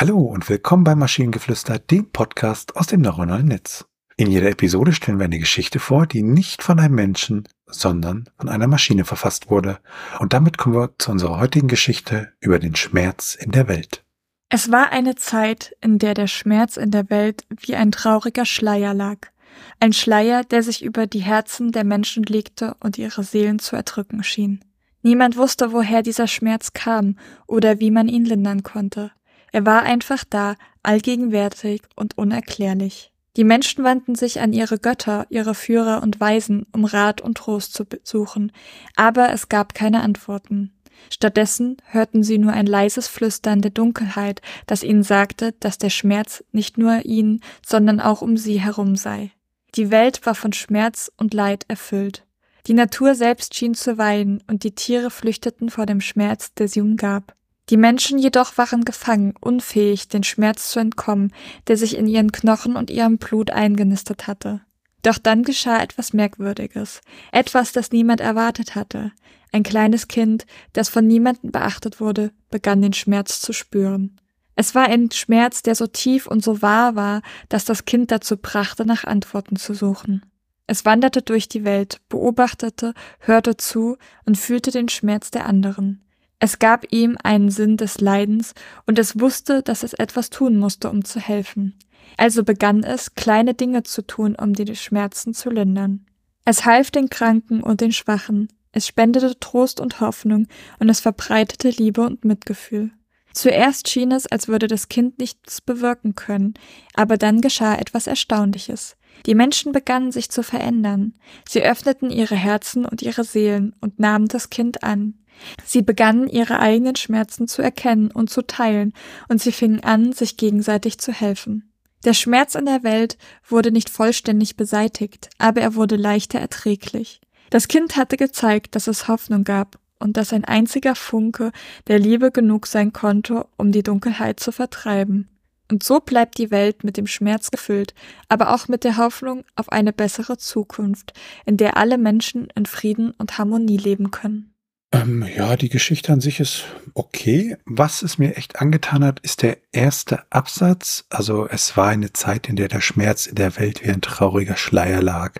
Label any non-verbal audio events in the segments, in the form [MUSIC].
Hallo und willkommen bei Maschinengeflüster, dem Podcast aus dem neuronalen Netz. In jeder Episode stellen wir eine Geschichte vor, die nicht von einem Menschen, sondern von einer Maschine verfasst wurde. Und damit kommen wir zu unserer heutigen Geschichte über den Schmerz in der Welt. Es war eine Zeit, in der der Schmerz in der Welt wie ein trauriger Schleier lag. Ein Schleier, der sich über die Herzen der Menschen legte und ihre Seelen zu erdrücken schien. Niemand wusste, woher dieser Schmerz kam oder wie man ihn lindern konnte. Er war einfach da, allgegenwärtig und unerklärlich. Die Menschen wandten sich an ihre Götter, ihre Führer und Weisen, um Rat und Trost zu suchen, aber es gab keine Antworten. Stattdessen hörten sie nur ein leises Flüstern der Dunkelheit, das ihnen sagte, dass der Schmerz nicht nur ihnen, sondern auch um sie herum sei. Die Welt war von Schmerz und Leid erfüllt. Die Natur selbst schien zu weinen, und die Tiere flüchteten vor dem Schmerz, der sie umgab. Die Menschen jedoch waren gefangen, unfähig, den Schmerz zu entkommen, der sich in ihren Knochen und ihrem Blut eingenistet hatte. Doch dann geschah etwas Merkwürdiges, etwas, das niemand erwartet hatte. Ein kleines Kind, das von niemandem beachtet wurde, begann den Schmerz zu spüren. Es war ein Schmerz, der so tief und so wahr war, dass das Kind dazu brachte, nach Antworten zu suchen. Es wanderte durch die Welt, beobachtete, hörte zu und fühlte den Schmerz der anderen. Es gab ihm einen Sinn des Leidens und es wusste, dass es etwas tun musste, um zu helfen. Also begann es, kleine Dinge zu tun, um die Schmerzen zu lindern. Es half den Kranken und den Schwachen, es spendete Trost und Hoffnung und es verbreitete Liebe und Mitgefühl. Zuerst schien es, als würde das Kind nichts bewirken können, aber dann geschah etwas Erstaunliches. Die Menschen begannen sich zu verändern. Sie öffneten ihre Herzen und ihre Seelen und nahmen das Kind an. Sie begannen ihre eigenen Schmerzen zu erkennen und zu teilen, und sie fingen an, sich gegenseitig zu helfen. Der Schmerz in der Welt wurde nicht vollständig beseitigt, aber er wurde leichter erträglich. Das Kind hatte gezeigt, dass es Hoffnung gab und dass ein einziger Funke der Liebe genug sein konnte, um die Dunkelheit zu vertreiben. Und so bleibt die Welt mit dem Schmerz gefüllt, aber auch mit der Hoffnung auf eine bessere Zukunft, in der alle Menschen in Frieden und Harmonie leben können. Ähm, ja, die Geschichte an sich ist okay. Was es mir echt angetan hat, ist der erste Absatz. Also es war eine Zeit, in der der Schmerz in der Welt wie ein trauriger Schleier lag.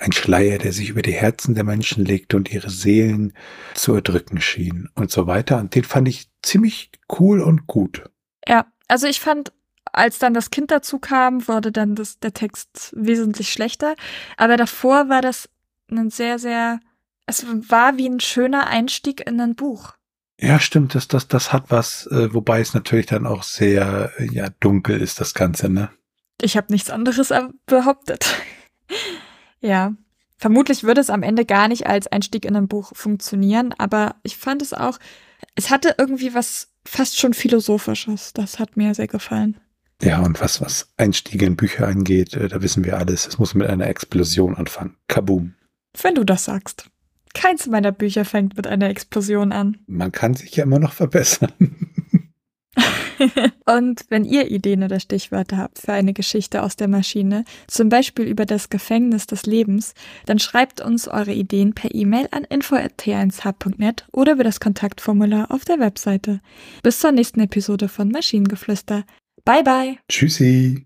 Ein Schleier, der sich über die Herzen der Menschen legte und ihre Seelen zu erdrücken schien und so weiter. Und den fand ich ziemlich cool und gut. Ja, also ich fand als dann das Kind dazu kam, wurde dann das, der Text wesentlich schlechter. Aber davor war das ein sehr, sehr es war wie ein schöner Einstieg in ein Buch. Ja, stimmt, das, das, das hat was, äh, wobei es natürlich dann auch sehr ja, dunkel ist, das Ganze, ne? Ich habe nichts anderes behauptet. [LAUGHS] ja. Vermutlich würde es am Ende gar nicht als Einstieg in ein Buch funktionieren, aber ich fand es auch, es hatte irgendwie was fast schon Philosophisches. Das hat mir sehr gefallen. Ja, und was, was Einstiege in Bücher angeht, äh, da wissen wir alles. Es muss mit einer Explosion anfangen. Kaboom. Wenn du das sagst. Keins meiner Bücher fängt mit einer Explosion an. Man kann sich ja immer noch verbessern. [LAUGHS] Und wenn ihr Ideen oder Stichwörter habt für eine Geschichte aus der Maschine, zum Beispiel über das Gefängnis des Lebens, dann schreibt uns eure Ideen per E-Mail an info.t1h.net oder über das Kontaktformular auf der Webseite. Bis zur nächsten Episode von Maschinengeflüster. Bye bye. Tschüssi.